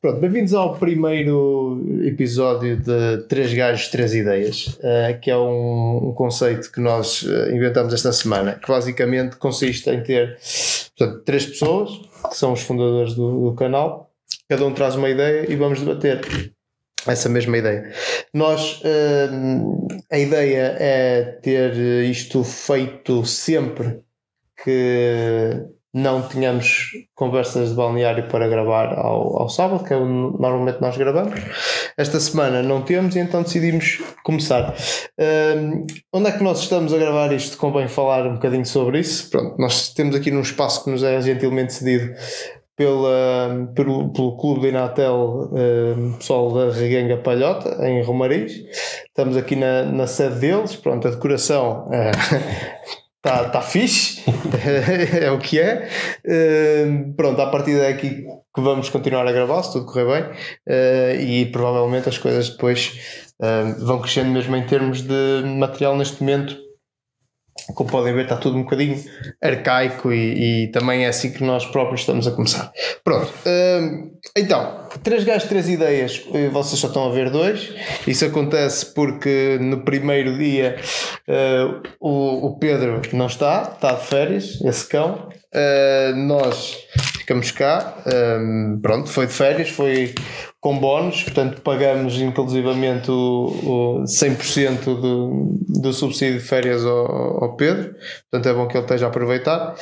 Pronto, bem-vindos ao primeiro episódio de Três Gajos, Três Ideias, uh, que é um, conceito que nós uh, inventamos esta semana, que basicamente consiste em ter portanto, três pessoas, que são os fundadores do, do canal, cada um traz uma ideia e vamos debater essa mesma ideia. Nós, uh, a ideia é ter isto feito sempre que não tínhamos conversas de balneário para gravar ao, ao sábado, que é o normalmente nós gravamos. Esta semana não temos e então decidimos começar. Um, onde é que nós estamos a gravar isto? Convém falar um bocadinho sobre isso. Pronto, nós temos aqui num espaço que nos é gentilmente cedido pela, pelo, pelo Clube de Inatel um, pessoal da Reguenga Palhota, em Romariz. Estamos aqui na, na sede deles. Pronto, a decoração. Uh, Está tá fixe, é o que é. Uh, pronto, a partir daqui que vamos continuar a gravar, se tudo correr bem, uh, e provavelmente as coisas depois uh, vão crescendo mesmo em termos de material neste momento. Como podem ver, está tudo um bocadinho arcaico e, e também é assim que nós próprios estamos a começar. Pronto, então, três gajos, três ideias, vocês só estão a ver dois. Isso acontece porque no primeiro dia uh, o, o, Pedro não está, está de férias, esse cão. Uh, nós ficamos cá, um, pronto, foi de férias, foi com bónus, portanto pagamos inclusivamente o, o 100% do, do subsídio de férias ao, ao, Pedro, portanto é bom que ele esteja a aproveitar,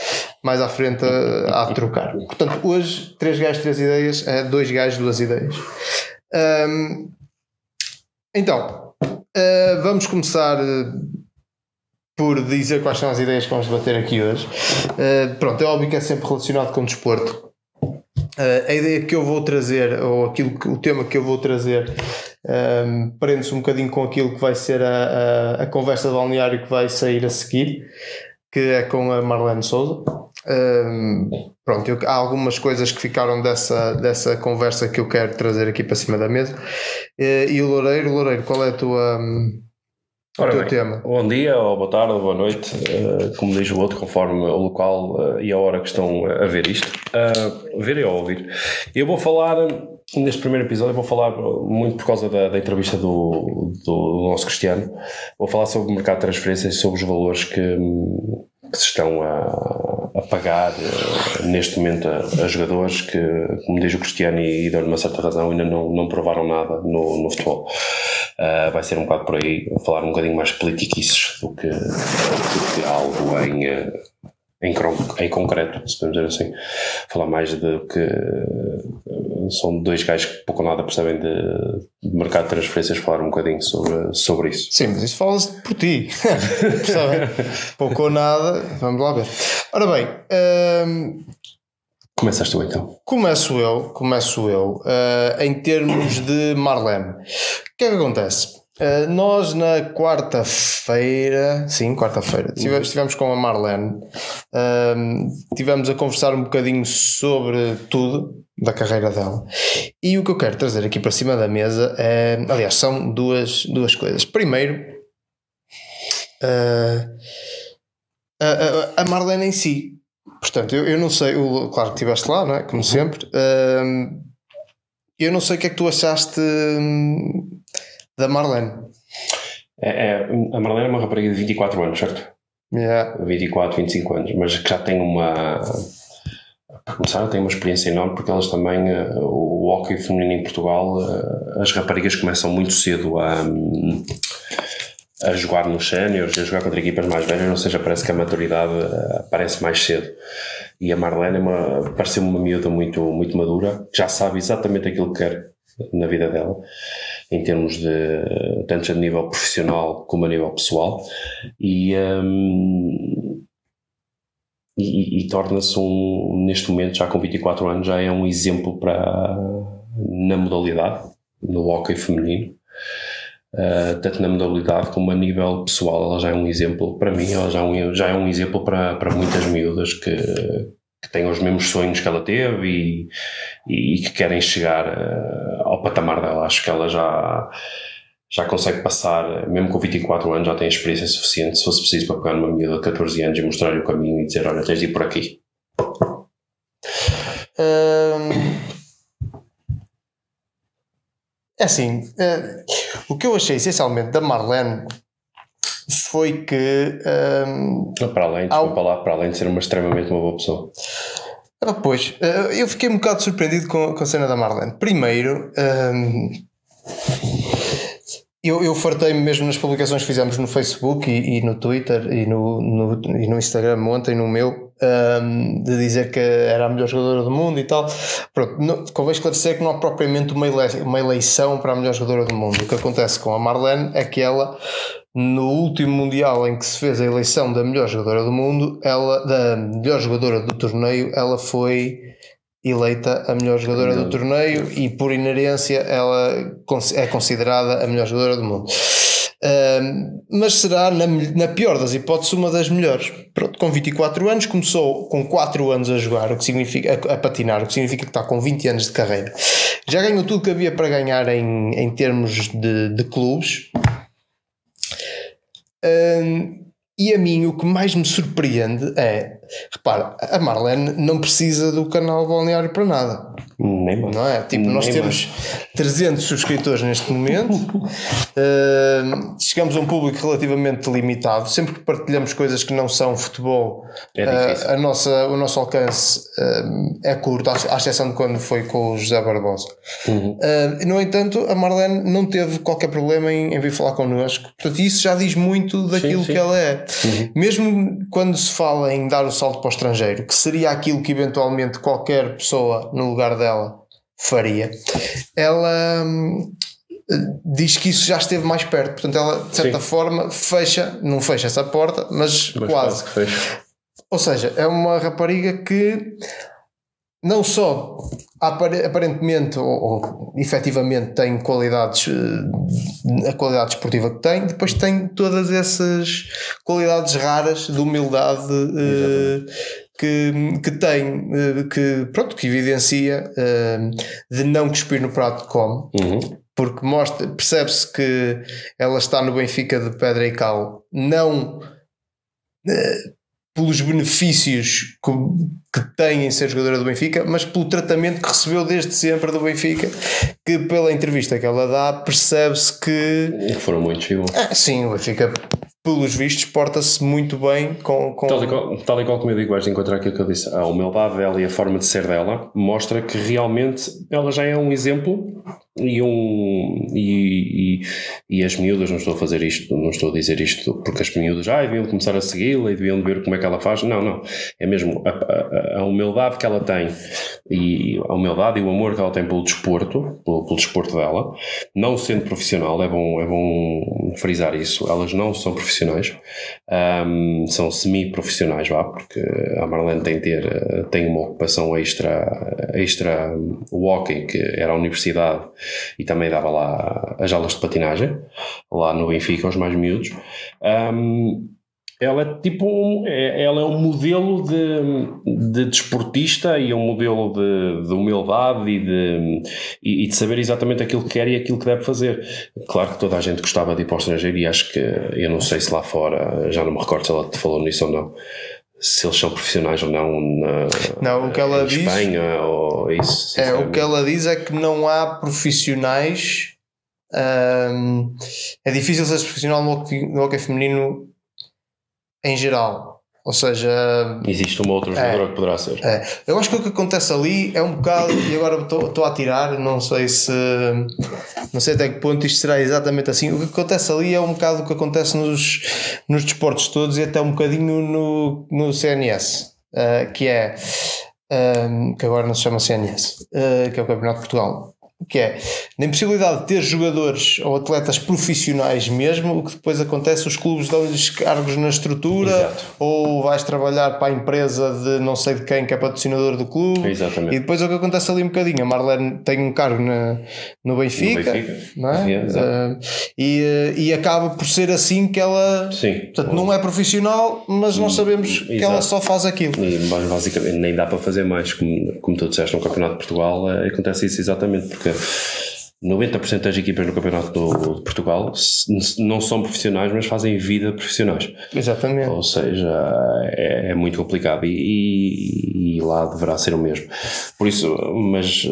mais à frente a, a trocar. Portanto, hoje, três gajos, três ideias, é dois gajos, duas ideias. Um, então, uh, vamos começar eh, por dizer quais são as ideias que vamos debater aqui hoje. Uh, pronto, é óbvio que é sempre relacionado com o desporto. Uh, a ideia que eu vou trazer, ou aquilo que, o tema que eu vou trazer, um, ehm, prende-se um bocadinho com aquilo que vai ser a, a, a, conversa de balneário que vai sair a seguir, que é com a Marlene Souza. Um, ehm, pronto, eu, há algumas coisas que ficaram dessa, dessa conversa que eu quero trazer aqui para cima da mesa. Uh, e o Loureiro, Loureiro, qual é a tua. Um, Ora bem, tema. Bom dia, ou boa tarde, ou boa noite, uh, como diz o outro, conforme o local uh, e a hora que estão a ver isto, uh, ver e a ouvir. Eu vou falar, neste primeiro episódio, vou falar muito por causa da, da entrevista do, do, nosso Cristiano, vou falar sobre o mercado de transferências e sobre os valores que, que se estão a, a pagar neste momento a, a, jogadores que, como diz o Cristiano, e, e deu-lhe uma certa razão, ainda não, não provaram nada no, no futebol. Uh, vai ser um bocado por aí, falar um bocadinho mais politiquices do que, do que algo em, uh, em, em, concreto, se podemos dizer assim. Falar mais de que uh, são dois gajos que pouco ou nada percebem de, de, mercado de transferências, falar um bocadinho sobre, sobre isso. Sim, mas isso fala-se por ti, pouco ou nada, vamos lá ver. Ora bem, Começas tu então. Começo eu, começo eu, uh, em termos de Marlene. O que é que acontece? Uh, nós na quarta-feira, sim, quarta-feira, estivemos com a Marlene, uh, estivemos a conversar um bocadinho sobre tudo da carreira dela. E o que eu quero trazer aqui para cima da mesa é, aliás, são duas, duas coisas. Primeiro, uh, a, a Marlene em si. Portanto, eu, eu não sei, eu, claro que estiveste lá, não é? Como uhum. sempre. Uh, eu não sei o que é que tu achaste hum, da Marlene. É, é, a Marlene é uma rapariga de 24 anos, certo? Yeah. 24, 25 anos, mas que já tem uma. Para começar, tem uma experiência enorme porque elas também. Uh, o hockey feminino em Portugal, uh, as raparigas começam muito cedo a. A jogar nos séniores, a jogar contra equipas mais velhas, ou seja, parece que a maturidade uh, aparece mais cedo. E a Marlene é uma, pareceu uma miúda muito, muito madura, já sabe exatamente aquilo que quer na vida dela, em termos de, tanto a nível profissional como a nível pessoal, e, um, e, e torna-se um, neste momento, já com 24 anos, já é um exemplo para, na modalidade, no hockey feminino, uh, tanto na modalidade como a nível pessoal. Ela já é um exemplo para mim, ela já é um, já é um exemplo para, para muitas miúdas que, que têm os mesmos sonhos que ela teve e, e que querem chegar uh, ao patamar dela. Acho que ela já já consegue passar, mesmo com 24 anos, já tem experiência suficiente, se fosse preciso, para pegar uma miúda de 14 anos e mostrar-lhe o caminho e dizer: Olha, tens de ir por aqui. É assim, uh, o que eu achei essencialmente da Marlene foi que. Um, para além, desculpa ao... lá, para além de ser uma extremamente uma boa pessoa. Ah, pois, uh, eu fiquei um bocado surpreendido com, com a cena da Marlene. Primeiro, um, eu, eu fartei-me mesmo nas publicações que fizemos no Facebook e, e no Twitter e no, no, e no Instagram ontem, no meu, um, de dizer que era a melhor jogadora do mundo e tal. Pronto, convém esclarecer que não há propriamente uma eleição para a melhor jogadora do mundo. O que acontece com a Marlene é que ela, no último Mundial em que se fez a eleição da melhor jogadora do mundo, ela, da melhor jogadora do torneio, ela foi eleita a melhor jogadora do torneio e por inerência ela é considerada a melhor jogadora do mundo. Uh, mas será, na, na, pior das hipóteses, uma das melhores. Pronto, com 24 anos, começou com 4 anos a jogar, o que significa a, a, patinar, o que significa que está com 20 anos de carreira. Já ganhou tudo que havia para ganhar em, em termos de, de clubes. Uh, e a mim o que mais me surpreende é, repara, a Marlene não precisa do canal Balneário para nada. Nem mais. Não é? Tipo, Nem nós temos mais. 300 subscritores neste momento, uh, chegamos a um público relativamente limitado. Sempre que partilhamos coisas que não são futebol, é uh, a nossa, o nosso alcance uh, é curto, à exceção de quando foi com o José Barbosa. Uhum. no entanto, a Marlene não teve qualquer problema em, em vir falar connosco. Portanto, isso já diz muito daquilo sim, sim. que ela é. Uhum. Mesmo quando se fala em dar o salto para o estrangeiro, que seria aquilo que eventualmente qualquer pessoa no lugar dela faria, ela hum, diz que isso já esteve mais perto. Portanto, ela de certa Sim. forma fecha, não fecha essa porta, mas, mas quase. quase Ou seja, é uma rapariga que não só aparentemente ou, ou efetivamente tem qualidades eh, a qualidade esportiva que tem depois tem todas essas qualidades raras de humildade uh, que, que tem uh, que pronto que evidencia de não cuspir no prato de come uhum. porque mostra percebe-se que ela está no Benfica de pedra e cal não pelos benefícios que, que tem em ser jogadora do Benfica, mas pelo tratamento que recebeu desde sempre do Benfica, que pela entrevista que ela dá percebe-se que. Foram muitos, ah, Sim, o Benfica pelos vistos, porta-se muito bem com. com... Tal, e qual, tal e qual como eu digo, vais encontrar aquilo que eu disse. A humildade dela e a forma de ser dela mostra que realmente ela já é um exemplo e um. E, e, e, as miúdas, não estou a fazer isto, não estou a dizer isto porque as miúdas ah, deviam começar a segui-la e deviam ver como é que ela faz. Não, não. É mesmo a, a, a, humildade que ela tem e a humildade e o amor que ela tem pelo desporto, pelo, pelo desporto dela, não sendo profissional, é bom, é bom frisar isso. Elas não são profissionais um, são semi-profissionais, vá, porque a Marlene tem, ter, tem uma ocupação extra, extra walking, que era a universidade e também dava lá as aulas de patinagem, lá no Benfica, aos mais miúdos. Um, ela é tipo um, é, ela é um modelo de, de desportista e um modelo de, de humildade e de, e, e, de saber exatamente aquilo que quer e aquilo que deve fazer. Claro que toda a gente gostava de ir para o estrangeiro e acho que, eu não sei se lá fora, já não me recordo se ela te falou nisso ou não, se eles são profissionais ou não na não, o que ela diz, Espanha ou isso. É, o que ela diz é que não há profissionais. Hum, é difícil ser profissional no hockey, no hockey feminino em geral. Ou seja. Existe uma outra jogadora é, que poderá ser. É. Eu acho que o que acontece ali é um bocado. E agora estou a tirar, não sei se. Não sei até que ponto isto será exatamente assim. O que acontece ali é um bocado o que acontece nos, nos desportos todos e até um bocadinho no, no CNS, uh, eh, que é. Um, eh, que agora não se chama CNS, uh, eh, que é o Campeonato de Portugal que é na impossibilidade de ter jogadores ou atletas profissionais mesmo, o que depois acontece, os clubes dão-lhes cargos na estrutura Exato. ou vais trabalhar para a empresa de não sei de quem que é patrocinador do clube Exatamente. e depois é o que acontece ali um bocadinho, a Marlene tem um cargo na, no Benfica, no Benfica. Não é? uh, e, eh, e acaba por ser assim que ela Sim. Portanto, não é profissional, mas nós sabemos Exato. que ela só faz aquilo. E, basicamente nem dá para fazer mais, como, como tu disseste no Campeonato de Portugal, é, acontece isso exatamente, porque 90% das equipas no Campeonato de Portugal não são profissionais, mas fazem vida profissionais. Exatamente. Ou seja, é, é muito complicado e, e, e, lá deverá ser o mesmo. Por isso, mas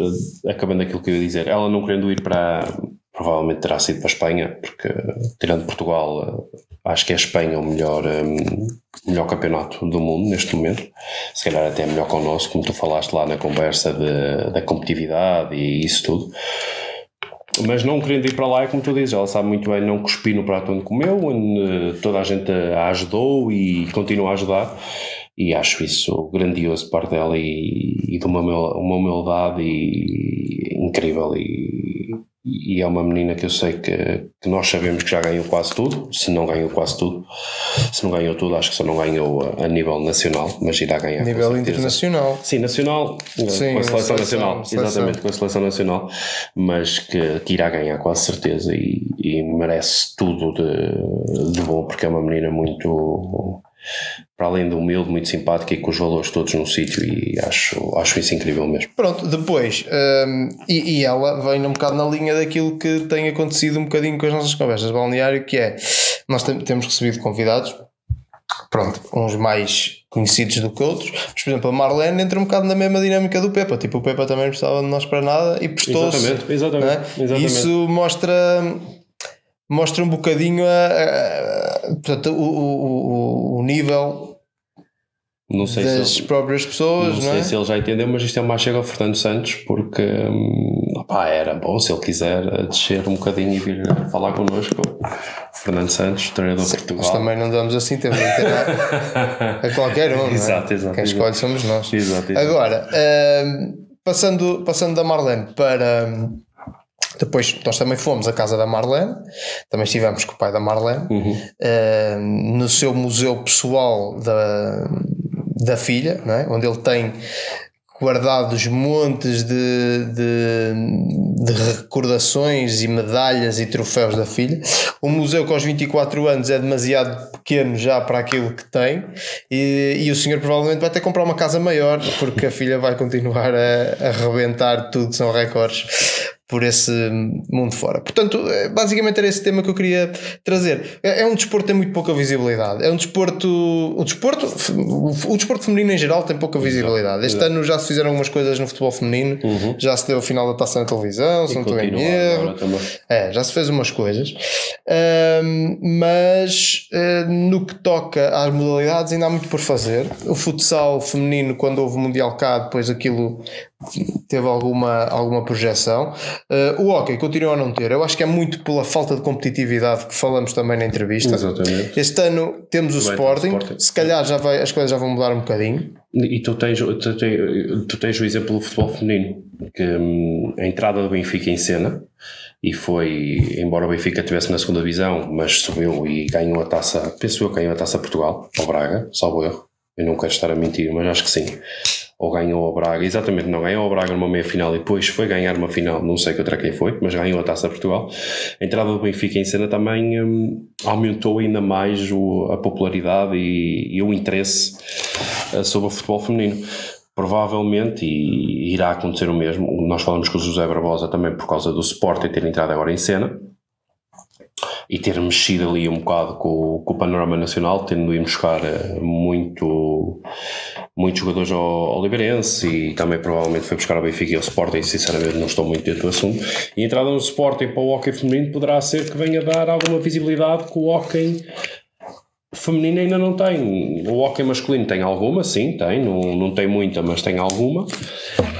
eh, acabando aquilo que eu ia dizer, ela não querendo ir para, provavelmente terá sido para a Espanha, porque tirando Portugal, acho que é a Espanha o melhor, um, melhor campeonato do mundo neste momento. Se calhar até melhor que o nosso, como tu falaste lá na conversa de, da competitividade e isso tudo. Mas não querendo ir para lá, é como tu dizes, ela sabe muito bem não cuspir no prato onde comeu, onde toda a gente a ajudou e continua a ajudar e acho isso grandioso parte dela e, e de uma, uma humildade e, incrível e, e, é uma menina que eu sei que, que, nós sabemos que já ganhou quase tudo, se não ganhou quase tudo, se não ganhou tudo acho que só não ganhou a, a nível nacional, mas irá ganhar. A nível internacional. Sim, nacional, Sim, com a seleção, seleção nacional, seleção. exatamente, com a seleção nacional, mas que, que irá ganhar quase certeza e, e merece tudo de, de bom porque é uma menina muito para além de humilde, muito simpática e com os valores todos no sítio e acho, acho isso incrível mesmo. Pronto, depois, um, e, e, ela vem um bocado na linha daquilo que tem acontecido um bocadinho com as nossas conversas de balneário, que é, nós temos recebido convidados, pronto, uns mais conhecidos do que outros, mas por exemplo a Marlene entra um bocado na mesma dinâmica do Pepa, tipo o Pepa também não precisava de nós para nada e prestou-se. Exatamente, exatamente, é? exatamente. Isso mostra mostra um bocadinho a, a portanto, o, o, o nível não das ele, próprias pessoas. Não, não sei é? se ele já entendeu, mas isto é uma chega ao Fernando Santos porque hum, opá, era bom se ele quiser descer um bocadinho e vir falar connosco. Fernando Santos, treinador de Portugal. Mas também não damos assim tempo a, a qualquer um. exato, é? exato. Quem escolhe somos nós. Exato, exato. Agora, hum, passando, passando da Marlene para hum, depois nós também fomos à casa da Marlene, também estivemos com o pai da Marlene, uhum. uh, no seu museu pessoal da, da filha, é? onde ele tem guardados montes de, de, de, recordações e medalhas e troféus da filha. O museu com aos 24 anos é demasiado pequeno já para aquilo que tem e, e o senhor provavelmente vai ter que comprar uma casa maior porque a filha vai continuar a, a rebentar tudo são recordes por esse mundo fora. Portanto, é, basicamente era esse tema que eu queria trazer. É, é um desporto que tem muito pouca visibilidade. É um desporto. O desporto, o desporto feminino em geral tem pouca visibilidade. Este ano já se fizeram algumas coisas no futebol feminino, uhum. já se deu a final da taça na televisão, se não estou em erro. É, já se fez umas coisas. Um, mas uh, no que toca às modalidades, ainda há muito por fazer. O futsal feminino, quando houve o Mundial cá, depois aquilo teve alguma, alguma projeção. Uh, o hockey continua a não ter. Eu acho que é muito pela falta de competitividade que falamos também na entrevista. Exatamente. Este ano temos o sporting. sporting. Se calhar já vai, as coisas já vão mudar um bocadinho. E tu tens, tu tens, tu tens o exemplo do futebol feminino, que hum, a entrada do Benfica em cena e foi, embora o Benfica estivesse na segunda divisão, mas subiu e ganhou a taça, penso eu que ganhou a taça Portugal, ao Braga, salvo erro. Eu não quero estar a mentir, mas acho que sim ou ganhou o Braga, exatamente, não ganhou o Braga numa meia final e depois foi ganhar uma final, não sei contra quem foi, mas ganhou a Taça Portugal. A entrada do Benfica em cena também hum, aumentou ainda mais o, a popularidade e, e o interesse uh, sobre o futebol feminino. Provavelmente, e irá acontecer o mesmo, nós falamos com o José Barbosa também por causa do Sport e ter entrado agora em cena, e ter mexido ali um bocado com, com o panorama nacional, tendo ido buscar eh, muito, muitos jogadores ao, ao Liberense e também provavelmente foi buscar ao Benfica e ao Sporting, sinceramente não estou muito dentro do assunto. E a entrada no Sporting para o hockey feminino poderá ser que venha dar alguma visibilidade que o hockey feminino ainda não tem. O hockey masculino tem alguma, sim, tem, não, não tem muita, mas tem alguma.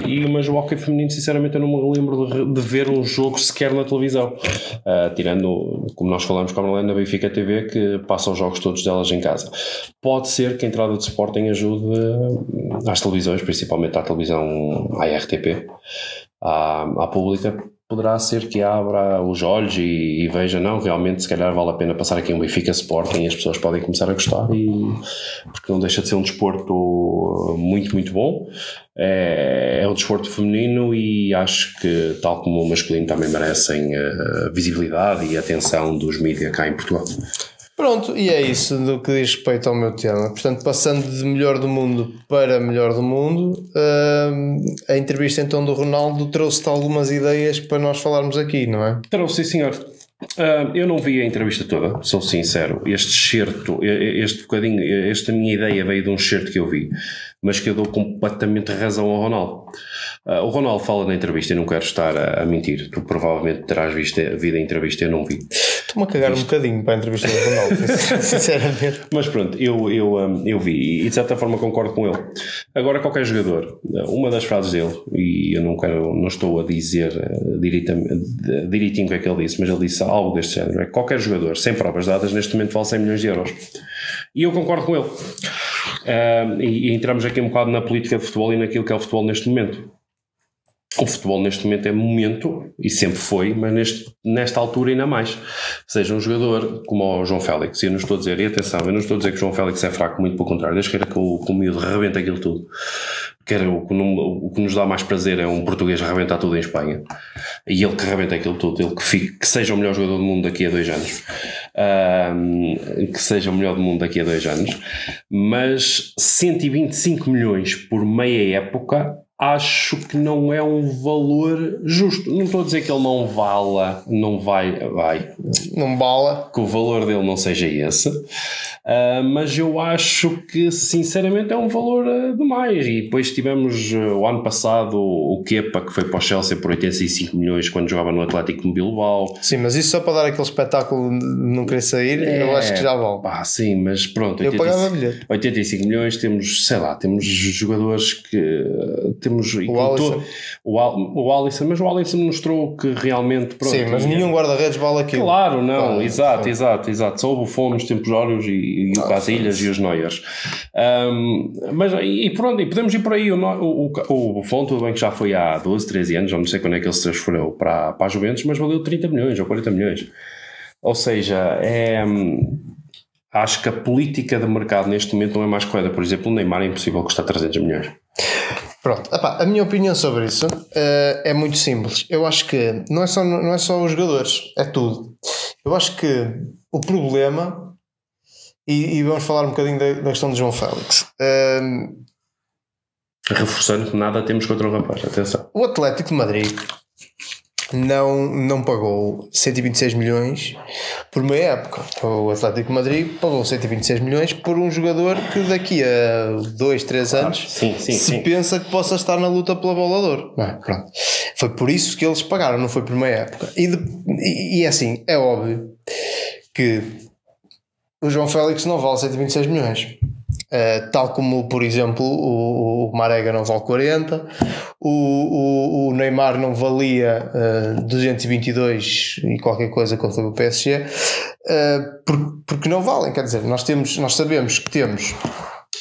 E, mas o hockey feminino, sinceramente, eu não me lembro de, de ver um jogo sequer na televisão. Uh, tirando, como nós falamos com a Marlene na Benfica TV, que passa os jogos todos delas em casa. Pode ser que a entrada de Sporting ajude às televisões, principalmente à televisão à RTP, à, à pública, poderá ser que abra os olhos e, e, veja, não, realmente se calhar vale a pena passar aqui um Benfica Sporting e as pessoas podem começar a gostar e porque não deixa de ser um desporto muito, muito bom é, é um desporto feminino e acho que tal como o masculino também merecem a visibilidade e atenção dos mídias cá em Portugal. Pronto, e é isso do que diz respeito ao meu tema. Portanto, passando de melhor do mundo para melhor do mundo, uh, a entrevista então do Ronaldo trouxe-te algumas ideias para nós falarmos aqui, não é? Trouxe, sim, senhor. Uh, eu não vi a entrevista toda, sou sincero. Este certo, este bocadinho, esta minha ideia veio de um certo que eu vi, mas que eu dou completamente razão ao Ronaldo. Uh, o Ronaldo fala na entrevista e não quero estar a, a, mentir. Tu provavelmente terás visto a vida a entrevista, eu não vi. Estou-me a cagar Isto... um bocadinho para a entrevista do Ronaldo, sinceramente. Mas pronto, eu, eu, um, eu vi e de certa forma concordo com ele. Agora, qualquer jogador, uma das frases dele, e eu não, quero, não estou a dizer direitinho o que é que ele disse, mas ele disse algo deste género: é qualquer jogador sem provas dadas neste momento vale 100 milhões de euros. E eu concordo com ele. Uh, e, e entramos aqui um bocado na política de futebol e naquilo que é o futebol neste momento o futebol neste momento é momento, e sempre foi, mas neste, nesta altura ainda mais. Seja um jogador como o João Félix, e eu não estou a dizer, e atenção, eu não estou a dizer que o João Félix é fraco, muito pelo contrário, desde que era que o, que o miúdo rebenta aquilo tudo. O, que o que nos dá mais prazer é um português rebentar tudo em Espanha. E ele que rebenta aquilo tudo, ele que, fique, que seja o melhor jogador do mundo daqui a dois anos. Um, que seja o melhor do mundo daqui a dois anos. Mas 125 milhões por meia época acho que não é um valor justo. Não estou a dizer que ele não vala, não vai, vai. Não bala. Que o valor dele não seja esse. Uh, mas eu acho que sinceramente é um valor uh, demais. E depois tivemos uh, o ano passado o Kepa que foi para o Chelsea por 85 milhões quando jogava no Atlético de Bilbao. Sim, mas isso só para dar aquele espetáculo de não querer sair, é, eu acho que já vale. Pá, sim, mas pronto. Eu 85, pagava bilhete. 85 milhões, temos, sei lá, temos jogadores que temos o Alisson. O, Al, o Alisson, mas o Alisson mostrou que realmente pronto, Sim, mas nenhum guarda-redes vale aquilo. Claro, não, exato, exato, exato. Só o Buffon nos tempos óleos e e, o Casilhas e os Neuers. Um, mas e pronto, e podemos ir por aí. O, o, o Buffon, tudo bem que já foi há 12, 13 anos, já não sei quando é que ele se transferiu para, para a Juventus, mas valeu 30 milhões ou 40 milhões. Ou seja, é, acho que a política de mercado neste momento não é mais correta. Por exemplo, o Neymar é impossível custar 300 milhões. Pronto, Epá, a minha opinião sobre isso uh, é muito simples. Eu acho que não é, só, não é só os jogadores, é tudo. Eu acho que o problema e, e, vamos falar um bocadinho da, da questão de João Félix. Um, Reforçando que nada temos contra o rapaz, atenção. O Atlético de Madrid não, não pagou 126 milhões por meia época. O Atlético de Madrid pagou 126 milhões por um jogador que daqui a 2, 3 anos sim, sim, se sim. pensa que possa estar na luta pela bolador. Não, pronto. Foi por isso que eles pagaram, não foi por meia época. E, de, e, e é assim, é óbvio que o João Félix não vale 126 milhões. Uh, tal como, por exemplo, o, o Marega não vale 40, o, o, o Neymar não valia uh, eh, 222 e qualquer coisa quando foi o PSG, uh, por, porque não valem. Quer dizer, nós, temos, nós sabemos que temos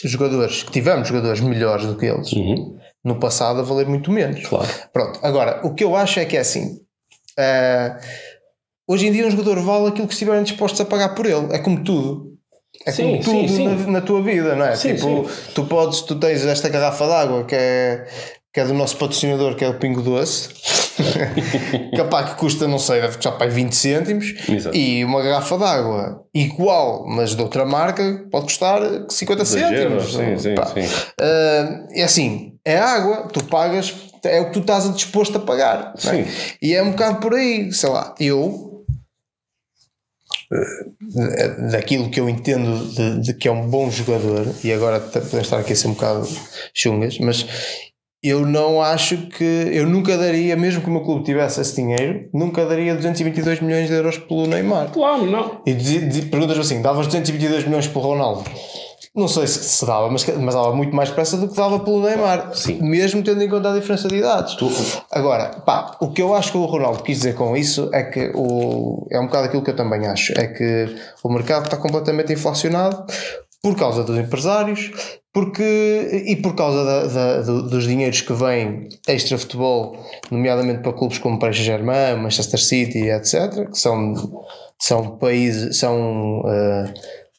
jogadores, que tivemos jogadores melhores do que eles uhum. no passado a valer muito menos. Claro. Pronto, agora, o que eu acho é que é assim. Hoje em dia um jogador vale aquilo que estiverem dispostos a pagar por ele. É como tudo. É sim, como tudo sim, sim. Na, na, tua vida, não é? Sim, tipo, tu podes, tu tens esta garrafa d'água que é, que é do nosso patrocinador, que é o Pingo Doce. capaz que custa, não sei, deve custar para 20 cêntimos. Exato. E uma garrafa d'água igual, mas de outra marca, pode custar 50 cêntimos. Sim, sim, sim. Uh, é assim, é água, tu pagas, é o que tu estás disposto a pagar. Sim. É? E é um bocado por aí, sei lá, eu daquilo que eu entendo de, de, que é um bom jogador, e agora podemos estar aqui a ser um bocado chungas, mas eu não acho que eu nunca daria, mesmo que o meu clube tivesse esse dinheiro, nunca daria 222 milhões de euros pelo Neymar. Claro, não. E perguntas assim: davas 222 milhões pelo Ronaldo? Não sei se, se dava, mas, mas dava muito mais pressa do que dava pelo Neymar, Sim. mesmo tendo em conta a diferença de idades. Tu... Agora, pá, o que eu acho que o Ronaldo quis dizer com isso é que o, é um bocado aquilo que eu também acho: é que o mercado está completamente inflacionado por causa dos empresários porque, e por causa da, da, dos dinheiros que vêm extra futebol, nomeadamente para clubes como Paris Saint-Germain, Manchester City, etc., que são, são países, são uh,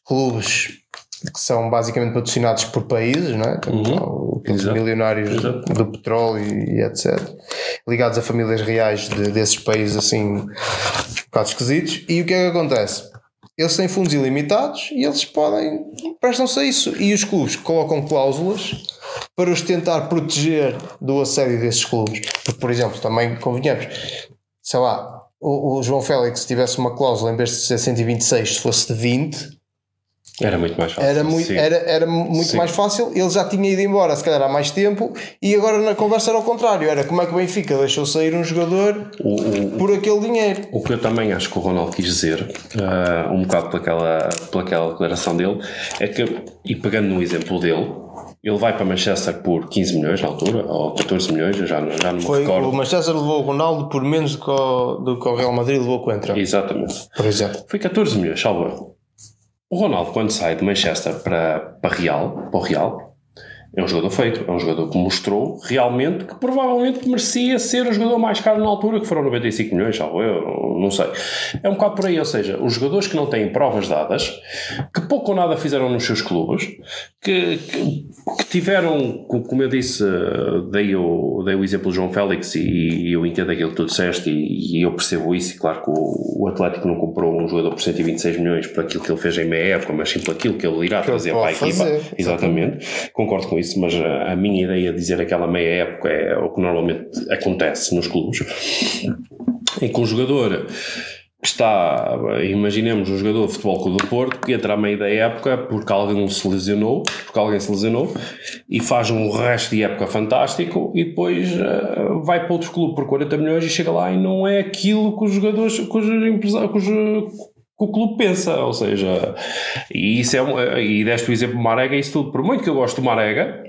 clubes que são basicamente patrocinados por países, não é? Uhum. Aqueles milionários Exato. do petróleo e, e, etc. Ligados a famílias reais de, desses países assim, um bocado esquisitos. E o que é que acontece? Eles têm fundos ilimitados e eles podem, prestam-se a isso. E os clubes colocam cláusulas para os tentar proteger do assédio desses clubes. Porque, por exemplo, também convenhamos, sei lá, o, o João Félix tivesse uma cláusula em vez de ser 126, se fosse de 20, era muito mais fácil. Era muito, era, era muito mais fácil. Ele já tinha ido embora, se calhar há mais tempo, e agora na conversa era ao contrário: era como é que o Benfica deixou sair um jogador o, o, por aquele dinheiro. O que eu também acho que o Ronaldo quis dizer, uh, um bocado pelaquela, pelaquela declaração dele, é que, e pegando no exemplo dele, ele vai para Manchester por 15 milhões na altura, ou 14 milhões, já, já não me Foi, recordo. O Manchester levou o Ronaldo por menos do que o, do que o Real Madrid levou o Coentra. Exatamente. Por exemplo. Foi 14 milhões, salvo o Ronaldo, quando sai de Manchester para, para Real, para o Real, é um jogador feito, é um jogador que mostrou realmente que provavelmente merecia ser o jogador mais caro na altura, que foram 95 milhões, salvo eu, não sei. É um bocado por aí, ou seja, os jogadores que não têm provas dadas, que pouco ou nada fizeram nos seus clubes, que, que, que tiveram, como eu disse, dei o, dei o exemplo do João Félix e, e eu entendo aquilo que tu disseste e, e, eu percebo isso, e claro que o, o, Atlético não comprou um jogador por 126 milhões por aquilo que ele fez em meia época, mas sim por aquilo que ele irá que trazer para a equipa. Exatamente, concordo com isso, mas a, minha ideia de dizer aquela meia época é o que normalmente acontece nos clubes, em que um jogador que está, imaginemos um jogador de futebol Clube do Porto que entra a meio da época porque alguém se lesionou, porque alguém se lesionou e faz um resto de época fantástico e depois uh, vai para outro clube por 40 milhões e chega lá e não é aquilo que os jogadores, que os empresários, que o clube pensa, ou seja, e isso é e deste o exemplo do Marega, isso tudo, por muito que eu gosto do Marega,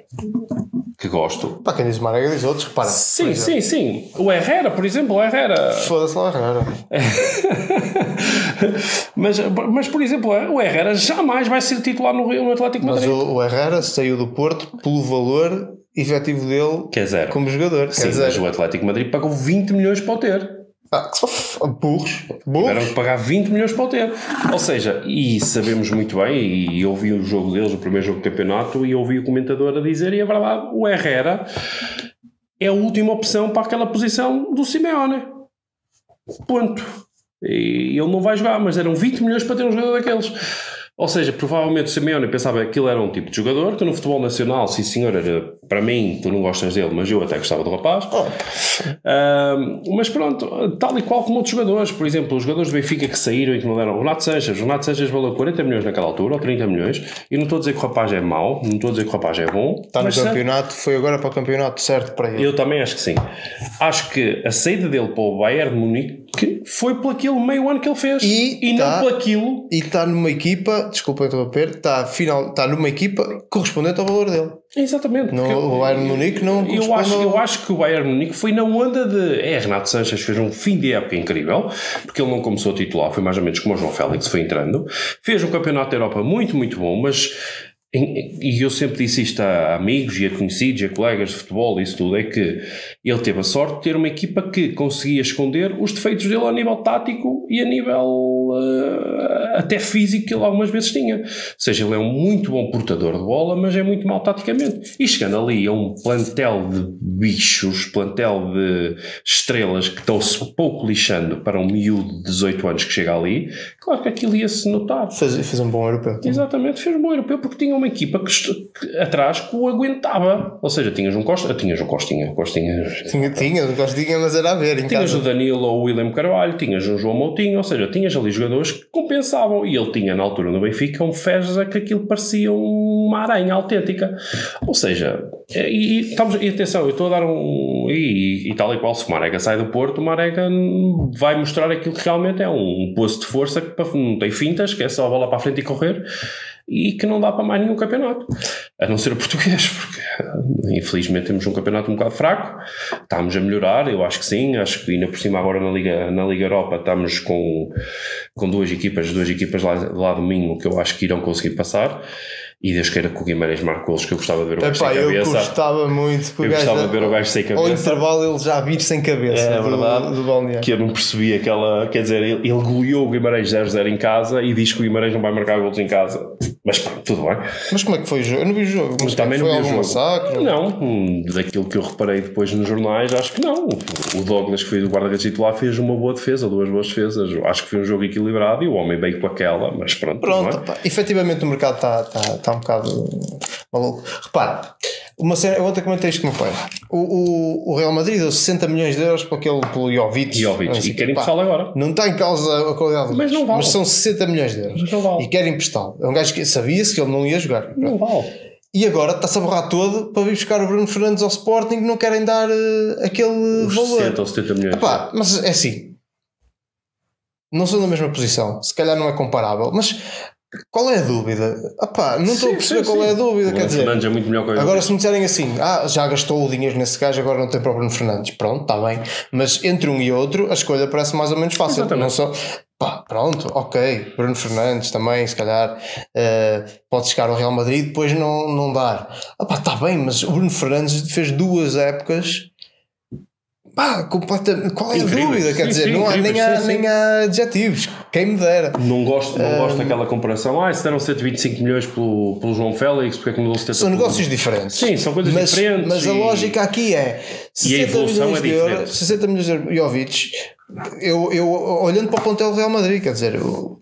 que gosto. Para quem diz Marega diz outros, repara. Sim, sim, sim. O Herrera, por exemplo, o Herrera. Foda-se lá o Herrera. mas, mas, por exemplo, o Herrera jamais vai ser titular no, no Atlético Madrid. Mas o, o Herrera saiu do Porto pelo valor efetivo dele que é zero. como jogador. Sim, mas o Atlético Madrid pagou 20 milhões para o ter. Burros. burros. Tiveram que pagar 20 milhões para o ter. Ou seja, e sabemos muito bem, e ouvi o jogo deles, o primeiro jogo do campeonato, e ouvi o comentador a dizer, e é verdade, o Herrera é a última opção para aquela posição do Simeone. Ponto. E ele não vai jogar, mas eram 20 milhões para ter um jogador daqueles. Ou seja, provavelmente o Simeone pensava que aquilo era um tipo de jogador que no futebol nacional, sim senhor, era, para mim, tu não gostas dele, mas eu até gostava do rapaz. Oh. Uh, mas pronto, tal e qual como outros jogadores, por exemplo, os jogadores do Benfica que saíram e que não deram, Renato Sanches, o Renato Sanches valeu 40 milhões naquela altura, ou 30 milhões, e não estou a dizer que o rapaz é mau, não estou a dizer que o rapaz é bom. Está no campeonato, certo? foi agora para o campeonato certo para ele. Eu também acho que sim. Acho que a saída dele para o Bayern de Munique foi por aquele meio ano que ele fez e, e tá, não por aquilo. E está numa equipa desculpa interromper, está, final, está numa equipa correspondente ao valor dele. Exatamente. O Bayern Munique não eu acho, ao... eu acho que o Bayern Munique foi na onda de. É, Renato Sanches fez um fim de época incrível, porque ele não começou a titular, foi mais ou menos como o João Félix foi entrando. Fez um campeonato da Europa muito, muito bom, mas e eu sempre disse isto a amigos e a conhecidos e a colegas de futebol e isso tudo, é que ele teve a sorte de ter uma equipa que conseguia esconder os defeitos dele a nível tático e a nível uh, até físico que ele algumas vezes tinha. Ou seja, ele é um muito bom portador de bola, mas é muito mal taticamente. E chegando ali a um plantel de bichos, plantel de estrelas que estão-se pouco lixando para um miúdo de 18 anos que chega ali, claro que aquilo ia-se notar. Fez, fez um bom europeu. Exatamente, fez um bom europeu porque tinha uma uma equipa que, que, atrás que o aguentava. Ou seja, tinhas um Costa, tinhas um Costinha, Costinha. Tinha, tinhas um Costinha, mas era a ver. Em tinhas casa. o Danilo ou o William Carvalho, tinhas um João Moutinho, ou seja, tinhas ali jogadores que compensavam. E ele tinha na altura no Benfica um Feza que aquilo parecia uma aranha autêntica. Ou seja, e, e, estamos, e atenção, eu estou a dar um. E, e, tal e qual, se o Marega sai do Porto, o Marega vai mostrar aquilo que realmente é um, poço de força que não tem fintas, que é só a bola para a frente e correr e que não dá para mais nenhum campeonato, a não ser o português, porque infelizmente temos um campeonato um bocado fraco, estamos a melhorar, eu acho que sim, acho que ainda por cima agora na Liga, na Liga Europa estamos com, com duas equipas, duas equipas lá, lá do Minho que eu acho que irão conseguir passar, e Deus queira que o Guimarães marque golos, que eu gostava de ver o gajo sem cabeça. Eu gostava muito. Eu gostava de ver o gajo sem cabeça. Ao intervalo ele já vir sem cabeça. É do, verdade. Do que eu não percebi aquela. Quer dizer, ele, ele goleou o Guimarães 0-0 em casa e diz que o Guimarães não vai marcar golos em casa. Mas pronto, tudo bem. Mas como é que foi o jogo? Eu não vi o jogo. Mas também não vi o jogo. Massacre? Não, daquilo que eu reparei depois nos jornais, acho que não. O Douglas, que foi o guarda-redes titular, fez uma boa defesa, duas boas defesas. Acho que foi um jogo equilibrado e o homem veio com aquela, mas pronto. Pronto, pá, efetivamente o mercado está tá, tá um bocado maluco. Repare, Uma cena, eu ontem comentei isto com o meu pai. O, o, o Real Madrid deu 60 milhões de euros para aquele pelo Jovic. Jovic. Sei E querem emprestá-lo agora. Não está em causa a qualidade do Mas não vale. Mas são 60 milhões de euros. Mas não vale. E querem emprestá-lo. É um gajo que sabia-se que ele não ia jogar. Não vale. E agora está-se a borrar todo para vir buscar o Bruno Fernandes ao Sporting que não querem dar eh, aquele Os valor. 60 ou 70 milhões. Epá, mas é assim. Não são da mesma posição. Se calhar não é comparável. Mas qual é a dúvida? Não estou a Sim, perceber sim, qual é a sim. dúvida. O Quer Bruno dizer, Fernandes é muito melhor que agora se me disserem assim, ah, já gastou o dinheiro nesse gajo, agora não tem para o Bruno Fernandes. Pronto, está bem. Mas entre um e outro, a escolha parece mais ou menos fácil. Exatamente. Não só. Pá, pronto, ok. Bruno Fernandes também, se calhar, eh, pode chegar ao Real Madrid e depois não, não dar. Está bem, mas o Bruno Fernandes fez duas épocas. Pá, completamente. Qual é a Incríveis. dúvida? Quer Sim, dizer, sim, não há, nem, há, sim, nem há adjetivos. Quem me dera. Não gosto, não gosto daquela comparação. Ah, se deram 125 milhões pelo, pelo João Félix, porque é que mudou 70 São pelo- negócios diferentes. Sim, são coisas mas, diferentes. Mas a e- lógica aqui é 60 evolução milhões é de euros, 60 milhões de Jovic, eu, eu olhando para o plantel do Real Madrid, quer dizer, o-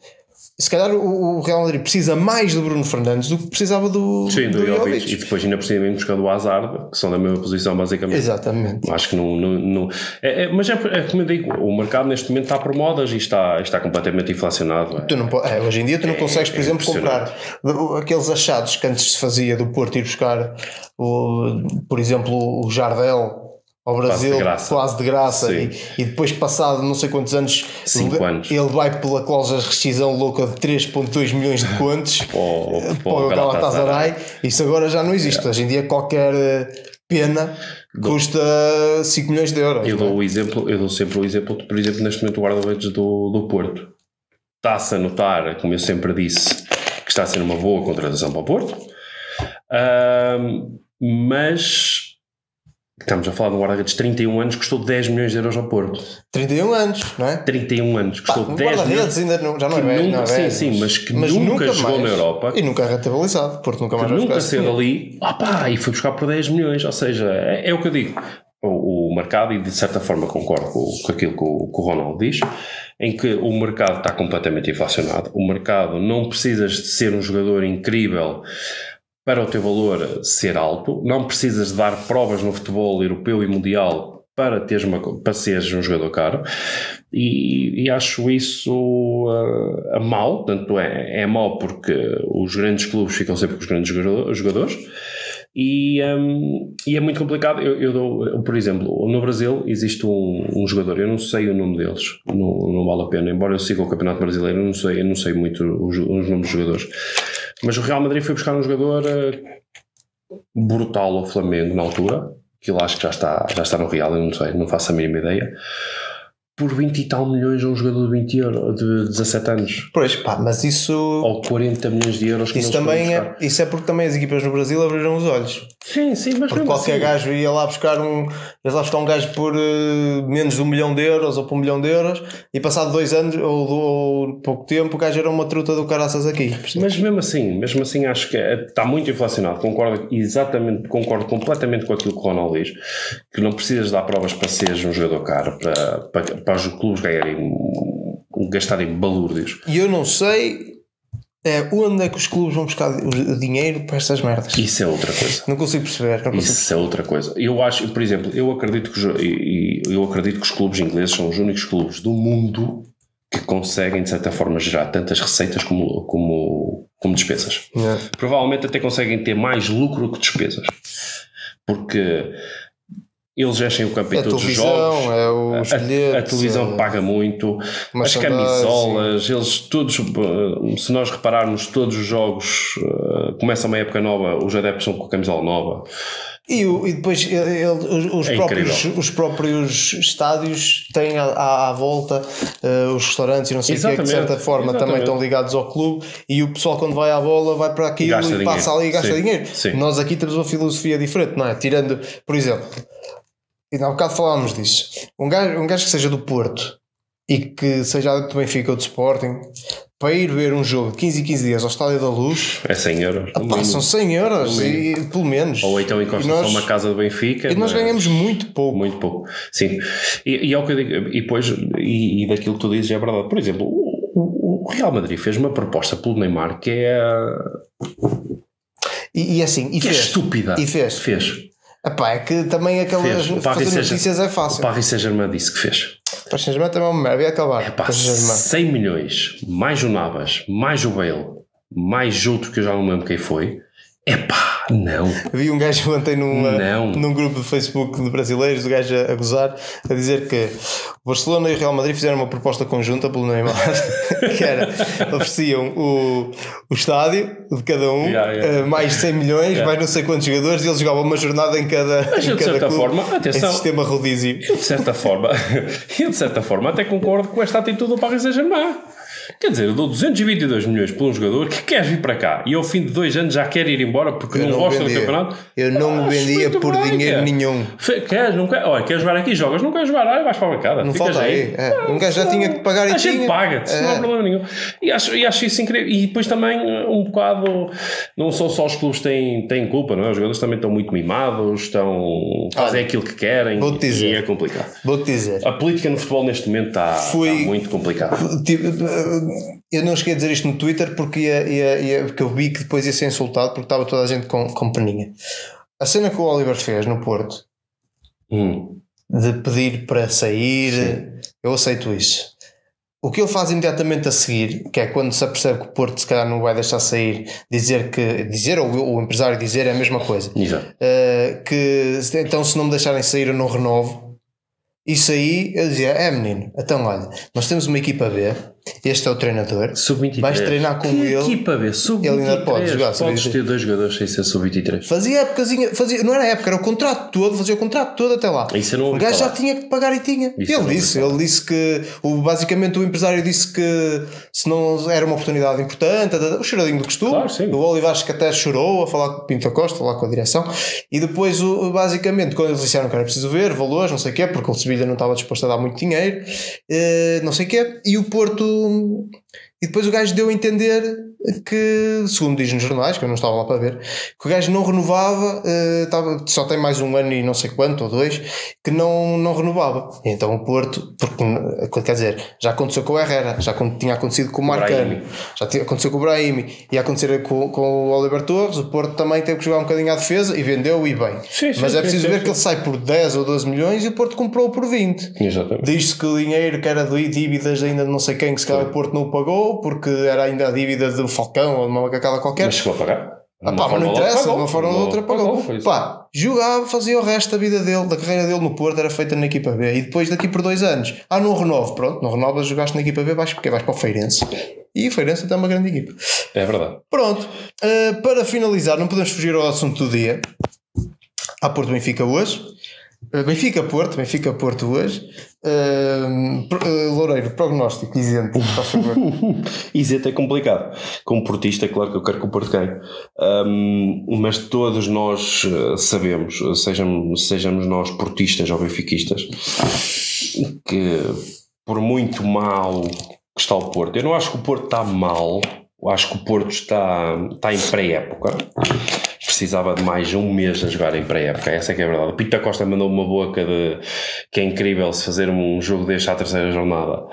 se calhar o, Real Madrid precisa mais do Bruno Fernandes do que precisava do, Sim, do, do Jovic. Jovic. E depois ainda por cima vem buscando o Hazard, que são da mesma posição basicamente. Exatamente. Acho que não. não, não- é- é- mas é, é como eu digo, o mercado neste momento está por modas e está, está completamente inflacionado. é. Tu não é, hoje em dia tu não É- consegues, por exemplo, comprar aqueles achados que antes se fazia do Porto ir buscar, o, por exemplo, o Jardel ao Quase Brasil de graça. quase de graça e, e depois passado não sei quantos anos Cinco ele, anos. ele vai pela cláusula de rescisão louca de 3.2 milhões de contos Para o- para o Galatasaray isso agora já não existe hoje em dia qualquer eh, pena custa 5 milhões de euros Eu é? dou, o exemplo, eu dou sempre o exemplo, de, por exemplo, neste momento o guarda-redes do, do Porto. Está-se a notar, como eu sempre disse, que está a ser uma boa contratação para o Porto, Ahm, mas estamos a falar de um guarda-redes de 31 anos, custou 10 milhões de euros ao Porto. 31 anos não é? 31 anos, Pá, custou um 10 milhões. guarda-redes ainda não, já não é velho, nunca- não é sim, velho, sim, mas que nunca jogou na Europa. E nunca é rentabilizado, porque nunca mais que nunca saiu dinheiro. dali opá, e foi buscar por 10 milhões. Ou seja, é, é o que eu digo. O, o mercado, e de certa forma concordo com, com aquilo que o, que o Ronaldo diz, em que o mercado está completamente inflacionado. O mercado não precisas de ser um jogador incrível para o teu valor ser alto, não precisas de dar provas no futebol europeu e mundial para, teres uma, para seres um jogador caro. E, e acho isso uh, a mau, tanto é, é mau porque os grandes clubes ficam sempre com os grandes jogador- jogadores. E, um, e é muito complicado. Eu, eu dou, por exemplo, no Brasil existe um, um jogador, eu não sei o nome deles, não, não vale a pena, embora eu siga o Campeonato Brasileiro, eu não sei, eu não sei muito os, os nomes dos jogadores. Mas o Real Madrid foi buscar um jogador eh, brutal ao Flamengo na altura, que eu acho que já está, já está no Real, eu não sei, não faço a mínima ideia, por 20 e tal milhões a um jogador de 20 euros, de 17 anos. Pois, pá, mas isso, Ou 40 milhões de euros que isso eles também é, isso é porque também as equipas no Brasil abriram os olhos. Sim, sim, mas Porque qualquer assim, gajo ia lá buscar um, ia lá buscar um gajo por eh, menos de um milhão de euros ou por um milhão de euros e passado dois anos ou, ou pouco tempo o gajo era uma truta do caraças aqui. Mas mesmo assim, mesmo assim acho que é- está muito inflacionado. Concordo exatamente, concordo completamente com aquilo que o Ronaldo diz, que não precisas dar provas para seres um jogador caro, para, para, para os clubes ganharem gastarem balúrdios. E eu não sei é, onde é que os clubes vão buscar o dinheiro para estas merdas. Isso é outra coisa. Não consigo perceber. Não consigo Isso é outra coisa. Eu acho, por exemplo, eu acredito que os, e- e eu acredito que os clubes ingleses são os únicos clubes do mundo que conseguem de certa forma gerar tantas receitas como, como, como despesas. Yeah. provavelmente até conseguem ter mais lucro que despesas. Porque eles enchem o campo em É a todos os jogos. é os bilhetes. a televisão é paga muito, as camisolas, eles todos, eh, se nós repararmos, todos os jogos eh, começam uma época nova, os adeptos são com a camisola nova. E, e depois ele- ele- os, É próprios, incrível. os próprios estádios têm à, à- volta eh, os restaurantes e não sei o que, que de certa forma também exatamente. estão ligados ao clube e o pessoal quando vai à bola vai para aquilo Gasta e passa ali e gasta Sim, dinheiro. sim. Nós aqui temos uma filosofia diferente, não é? Tirando, por exemplo, e há bocado falámos disso, um gajo, um gajo que seja do Porto e que seja adepto do Benfica ou do Sporting para ir ver um jogo de 15 e 15 dias ao Estádio da Luz É 100 euros. no pá, mínimo. são 100 euros, No e, pelo menos. Ou então encosta E nós- só uma casa do Benfica. E nós ganhamos muito pouco. Muito pouco. Sim. E, e é o que eu digo. E depois, e, e daquilo que tu dizes é verdade. Por exemplo, o, o- Real Madrid fez uma proposta pelo Neymar que é. E, e assim, e Que é fez. estúpida. E fez. Fez. Epá, é que também aquelas. O Paris fazer notícias é O fácil. Paris Saint-Germain disse que fez. Para Saint-Germain também é uma merda. E acabar. Pá, Paris Saint-Germain. 100 milhões, mais o Navas, mais o Bale, mais outro que eu já não lembro quem foi. É pá, não. Vi um gajo ontem num, Não. num grupo de Facebook de brasileiros, o gajo a, a gozar, a dizer que o Barcelona e o Real Madrid fizeram uma proposta conjunta pelo Neymar, que era, ofereciam o, o estádio de cada um, Yeah, yeah. eh, mais 100 milhões, Yeah. mais não sei quantos jogadores, e eles jogavam uma jornada em cada, Mas em eu, de certa clube, forma, atenção. em sistema rodízio. Eu de certa forma, eu de certa forma até concordo com esta atitude do Paris Saint-Germain. Quer dizer, eu dou 222 milhões por um jogador que quer vir para cá e ao fim de dois anos já quer ir embora porque Eu não, gosta do vendia. campeonato. Eu não Acho vendia por bem, dinheiro cara. nenhum. Queres, não quer? Olha, queres jogar aqui? Jogas, não queres jogar? Ah, vais para a bancada. Não falta aí. É, um gajo já tinha que pagar e A gente tinha. paga-te, não há É. problema nenhum. E acho, e acho isso incrível. E depois também, um bocado, não são só os clubes que têm, têm culpa, não é? Os jogadores também estão muito mimados, estão, fazem Olha, aquilo que querem vou-te dizer. e é complicado. Vou-te dizer. A política no futebol neste momento está, Fui- está muito complicada. Tipo, eu não cheguei a dizer isto no Twitter porque, ia, ia, ia- porque eu vi que depois ia ser insultado porque estava toda a gente com, com peninha. A cena que o Oliver fez no Porto Hum. de pedir para sair, Sim. eu aceito isso. O que ele faz imediatamente a seguir, que é quando se apercebe que o Porto se calhar não vai deixar sair, dizer que dizer ou o empresário dizer é a mesma coisa. Uh, que então se não me deixarem sair eu não renovo. Isso aí eu dizia, é menino, então olha, nós temos uma equipa B, este é o treinador, Sub-23. Vais treinar com que ele. equipa B? Sub-23. Ele ainda pode jogar Podes sub-23. ter dois jogadores sem ser sub-23. fazia épocazinha, fazia, não era época, era o contrato todo, fazia o contrato todo até lá. Isso eu não O gajo já falar. tinha que pagar e tinha. Isso ele disse, ele disse que o, basicamente o empresário disse que se não era uma oportunidade importante, tá, tá, o choradinho do costume. Claro, sim. O Oliver acho que até chorou a falar com o Pinto Costa, lá com a direção. E depois, o, basicamente, quando eles disseram que era preciso ver valores, não sei o quê, porque o Sevilha não estava disposto a dar muito dinheiro, eh, não sei o quê, e o Porto. E depois o gajo deu a entender que, segundo diz nos jornais, que eu não estava lá para ver, que o gajo não renovava, eh, estava, só tem mais um ano e não sei quanto, ou dois, que não, não renovava. E então o Porto, porque, quer dizer, já aconteceu com o Herrera, já tinha acontecido com o Marcano, já tinha aconteceu com o Brahimi, ia acontecer com, com o Oliver Torres, o Porto também teve que jogar um bocadinho à defesa e vendeu e bem. Sim, sim, Mas é preciso sim, ver que ele sai por 10 ou 12 milhões e o Porto comprou por 20. Exatamente. Diz-se que o dinheiro que era de dívidas ainda de não sei quem, que se calhar o Porto não o pagou, porque era ainda a dívida do Falcão ou de uma macacada qualquer. Mas chegou a pagar. Ah, pá, mas não interessa, de uma forma ou de outra pagou. isso. Pá, jogava, fazia o resto da vida dele, da carreira dele no Porto, era feita na equipa B. E depois daqui por dois anos, ah, não renovo, pronto, não renovas, jogaste na equipa B, vais, porque vais para o Feirense. E o Feirense até é uma grande equipa. É verdade. Pronto, eh, para finalizar, não podemos fugir ao assunto do dia. Há Porto Benfica hoje. Eh, Benfica Porto, Benfica Porto hoje. Eh, Loureiro, prognóstico, isento, favor. Isento é complicado. Como portista, é claro que eu quero que o Porto ganhe. Ahm, mas todos nós eh, sabemos, sejamos, sejamos nós portistas ou benfiquistas, que por muito mal que está o Porto, eu não acho que o Porto está mal, acho que o Porto está, está em pré-época. Precisava de mais um mês a jogar em pré-época, essa é que é a verdade. O Pita Costa mandou uma boca de que é incrível se fazer um jogo deste à terceira jornada.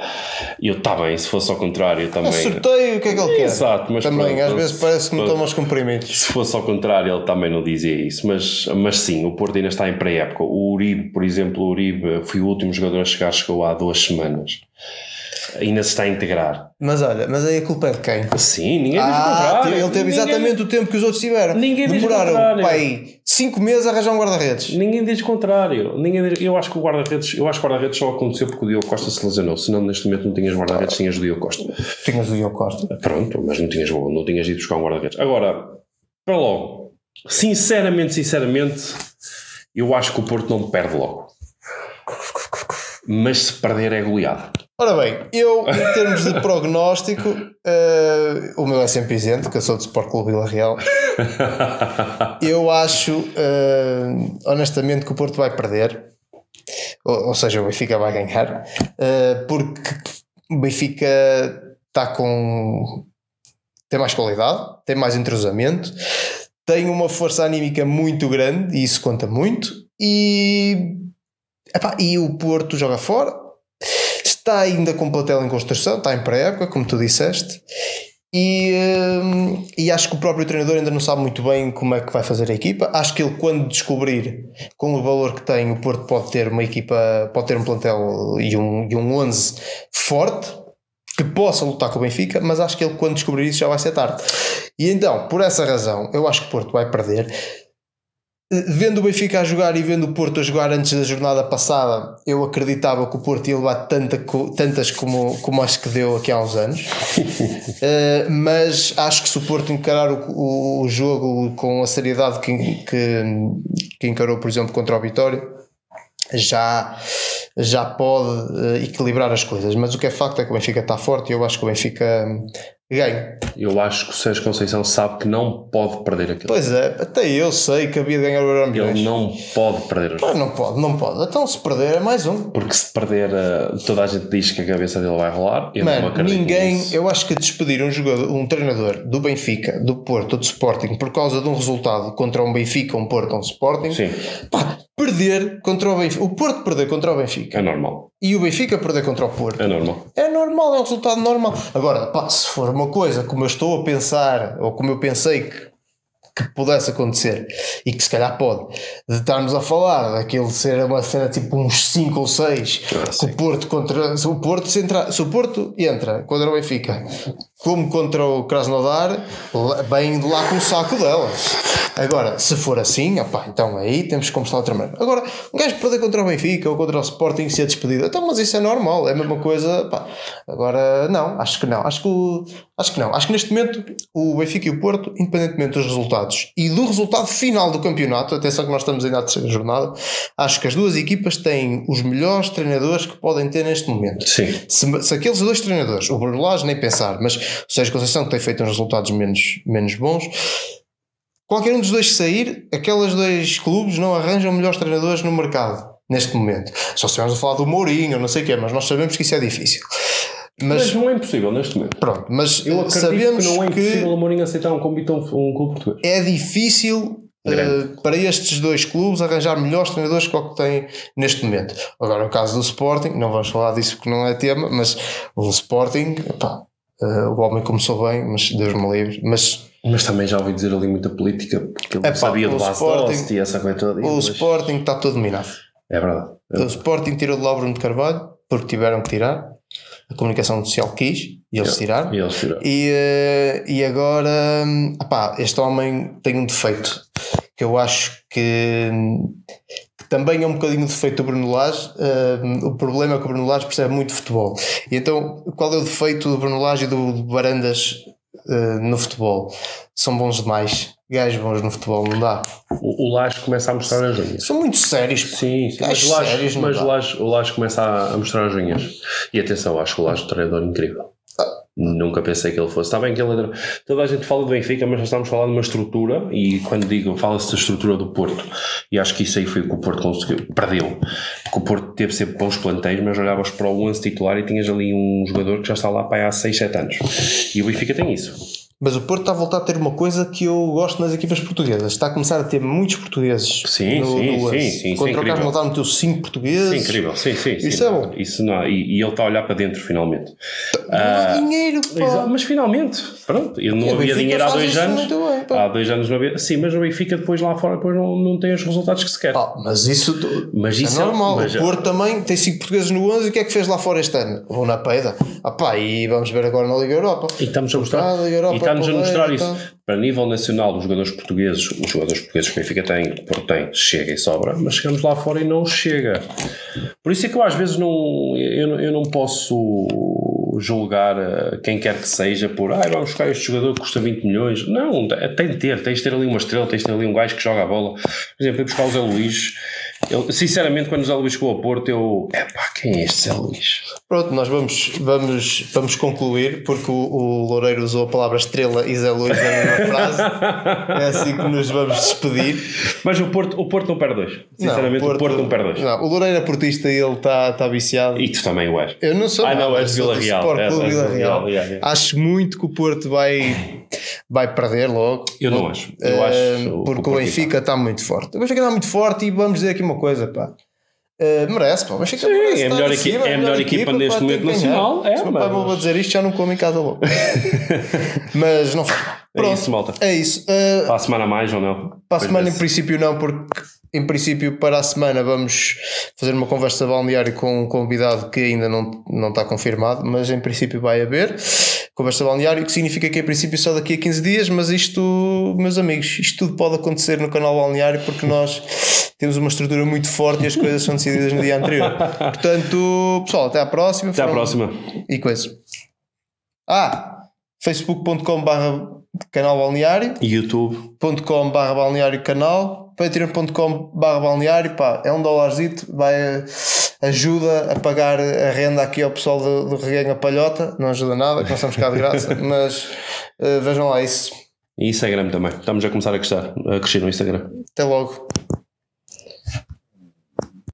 E eu, está bem, se fosse ao contrário também. Um sorteio, o que é que ele quer? Exato, mas Também, pronto, às vezes parece que pronto. toma os comprimidos. Se fosse ao contrário, ele também não dizia isso. Mas, mas sim, o Porto ainda está em pré-época. O Uribe, por exemplo, o Uribe foi o último jogador a chegar, chegou há duas semanas. Ainda se está a integrar. Mas olha, mas aí a culpa é de quem? Sim, ninguém diz o Ah, ele teve Ninguém- exatamente o tempo que os outros tiveram. Ninguém diz Demoraram, contrário. pai, 5 meses a arranjar um guarda-redes. Ninguém diz o contrário. Ninguém diz- Eu acho que o guarda-redes, eu acho que o guarda-redes só aconteceu porque o Diogo Costa se lesionou. Senão neste momento não tinhas guarda-redes, tinhas o Diogo Costa. Tinhas o Diogo Costa. Pronto, mas não tinhas, não tinhas ido buscar um guarda-redes. Agora, para logo, sinceramente, sinceramente, eu acho que o Porto não perde logo. Mas se perder é goleado. Ora bem, eu, em termos de prognóstico, eh, o meu é sempre isento, que eu sou de Sport Clube Vila Real. Eu acho, eh, honestamente, que o Porto vai perder. Ou, ou seja, o Benfica vai ganhar. eh, porque o Benfica está com. tem mais qualidade, tem mais entrosamento, tem uma força anímica muito grande, e isso conta muito. E. epá, e o Porto joga fora. Está ainda com o plantel em construção, está em pré-época, como tu disseste. E, hum, e acho que o próprio treinador ainda não sabe muito bem como é que vai fazer a equipa. Acho que ele, quando descobrir com o valor que tem, o Porto pode ter uma equipa, pode ter um plantel e um, e um 11 forte que possa lutar com o Benfica, mas acho que ele, quando descobrir isso, já vai ser tarde. E então, por essa razão, eu acho que o Porto vai perder vendo o Benfica a jogar e vendo o Porto a jogar antes da jornada passada, eu acreditava que o Porto ia levar tanta, tantas como, como acho que deu aqui há uns anos. uh, mas acho que se o Porto encarar o, o, jogo com a seriedade que, que, que, encarou, por exemplo, contra o Vitória, já, já pode uh, equilibrar as coisas. Mas o que é facto é que o Benfica está forte e eu acho que o Benfica ganho. Eu acho que o Sérgio Conceição sabe que não pode perder aquilo. Pois é, até eu sei que havia de ganhar o Euro Ele não pode perder. Mas não pode, não pode. Então se perder é mais um. Porque se perder, eh, toda a gente diz que a cabeça dele vai rolar. Eu Mano, não ninguém, nisso. eu acho que despedir um jogador, um treinador do Benfica, do Porto ou do Sporting por causa de um resultado contra um Benfica, um Porto ou um Sporting, Sim. Pá, perder contra o Benfica, o Porto perder contra o Benfica. É normal. E o Benfica perder contra o Porto. É normal. É normal, é um resultado normal. Agora, pá, se for uma coisa como eu estou a pensar, ou como eu pensei que, que pudesse acontecer, e que se calhar pode, de estarmos a falar daquilo ser uma cena tipo uns 5 ou 6, ah, o Porto contra. Se o Porto, se, entra, se o Porto entra contra o Benfica, como contra o Krasnodar, bem de lá com o saco delas. Agora, se for assim, opa, então aí temos que começar outra maneira. Agora, um gajo perder contra o Benfica ou contra o Sporting e ser despedido, então, mas isso é normal, é a mesma coisa. Pá. Agora, não, acho que não. Acho que, o, acho que não. Acho que neste momento o Benfica e o Porto, independentemente dos resultados e do resultado final do campeonato, atenção que nós estamos ainda à terceira jornada, acho que as duas equipas têm os melhores treinadores que podem ter neste momento. Sim. Se, se aqueles dois treinadores, o Bruno Lage nem pensar, mas o Sérgio Conceição que tem feito uns resultados menos, menos bons Qualquer um dos dois sair, aqueles dois clubes não arranjam melhores treinadores no mercado neste momento. Só se estivermos a falar do Mourinho, não sei o quê, mas nós sabemos que isso é difícil. Mas, mas, não é impossível neste momento. Pronto, mas eu acredito sabemos que não é impossível que o Mourinho aceitar um convite a um, um clube português. É difícil uh, para estes dois clubes arranjar melhores treinadores que o que têm neste momento. Agora, o caso do Sporting, não vamos falar disso porque não é tema, mas o Sporting, pá, uh, o homem começou bem, mas Deus me livre. Mas mas também já ouvi dizer ali muita política, porque ele sabia do Sporting, e essa coisa toda. O Sporting está todo dominado. É verdade. É verdade. O Sporting tirou de lá o Bruno de Carvalho, porque tiveram que tirar. A comunicação social quis e eles tiraram. E, eles tiraram. e, uh, e agora, epá, este homem tem um defeito que eu acho que, que também é um bocadinho o defeito do Bruno Lage. Uh, o problema é que o Bruno Lage percebe muito futebol. E então, qual é o defeito do Bruno Lage e do Barandas uh, no futebol. São bons demais. Gajos bons no futebol, não dá. O, o Lage começa a mostrar as unhas. São muito sérios. Sim, sim mas, o Lage, sérios, mas o, Lage, o Lage começa a, a, mostrar as unhas. E atenção, acho que o Lage é um treinador incrível. Nunca pensei que ele fosse. Está bem que ele era... Toda a gente fala do Benfica, mas nós estamos falar de uma estrutura e quando digo, fala-se da estrutura do Porto. E acho que isso aí foi o que o Porto conseguiu. Perdeu. Porque o Porto teve sempre bons planteios, mas olhavas para o 11 titular e tinhas ali um jogador que já está lá para há 6, 7 anos. E o Benfica tem isso. Mas o Porto está a voltar a ter uma coisa que eu gosto nas equipas portuguesas. Está a começar a ter muitos portugueses. Sim, no, sim, no sim, sim. Contra o Carlos Montal meteu 5 portugueses. Sim, incrível. Sim, sim. Isso sim, é bom. Isso não, e, e, ele está a olhar para dentro finalmente. Não há uh, dinheiro, pá. Mas finalmente, pronto. Ele não havia dinheiro há dois anos. Bem, há dois anos não havia. Sim, mas o Benfica depois lá fora depois não, não tem os resultados que se quer. Ah, mas isso, mas é isso é normal. Mas, o Porto também tem 5 portugueses no 11 e o que é que fez lá fora este ano? Vou na peida. Ah pá, e vamos ver agora na Liga Europa. E estamos a mostrar, e estamos a mostrar isso. Para nível nacional, os jogadores portugueses, os jogadores portugueses que o Benfica tem, Porto tem, chega e sobra, mas chegamos lá fora e não chega. Por isso é que eu às vezes não, eu, eu não posso julgar eh, quem quer que seja por ah, vamos buscar este jogador que custa 20 milhões. Não, tem de ter, tens de ter ali uma estrela, tens de ter ali um gajo que joga a bola. Por exemplo, ir buscar o Zé Luís eu, sinceramente, quando o Zé Luís chegou ao Porto, eu. Epá, quem é este Zé Luís? Pronto, nós vamos, vamos, vamos concluir, porque o, o Loureiro usou a palavra estrela e Zé Luís na mesma frase. É assim que nos vamos despedir. Mas o Porto, o Porto não perde dois. Sinceramente, não, o, Porto, o Porto não perde dois. Não, o Loureiro é portista e ele está tá viciado. E tu também o és. Eu não sou. Ah, não, és Vila Real. Sport Clube Vila Real. Yeah, yeah. Acho muito que o Porto vai, vai perder logo. Eu não acho. Eu uh, acho porque o Benfica está muito forte. O Benfica está muito forte e vamos dizer aqui uma coisa, pá. Uh, merece, pá, mas Sim, merece é estar melhor em equi- cima, é a melhor equipa neste pá, tem momento nacional, é, Se mas- ouve dizer isto, já não como em casa logo. mas não faz mal. É Pronto, isso, malta. é isso. Uh, Para a semana mais ou não? para a semana, em desse. princípio, não, porque em princípio, para a semana, vamos fazer uma conversa balneário com um convidado que ainda não, não está confirmado, mas em princípio vai haver. Conversa balneário, que significa que em princípio só daqui a 15 dias, mas isto, meus amigos, isto tudo pode acontecer no canal balneário porque nós temos uma estrutura muito forte e as coisas são decididas no dia anterior. Portanto, pessoal, até à próxima. Até à próxima. E coisas. Ah, facebook.com.br canal balneário. YouTube. patreon.com barra balneário canal. Patreon.com barra balneário. Pá, é um dólarzito. Vai ajuda a pagar a renda aqui ao pessoal do, do Reganho a Palhota. Não ajuda nada, que nós estamos cá de graça mas eh, vejam lá isso. E Instagram também. Estamos a começar a crescer, a crescer no Instagram. até logo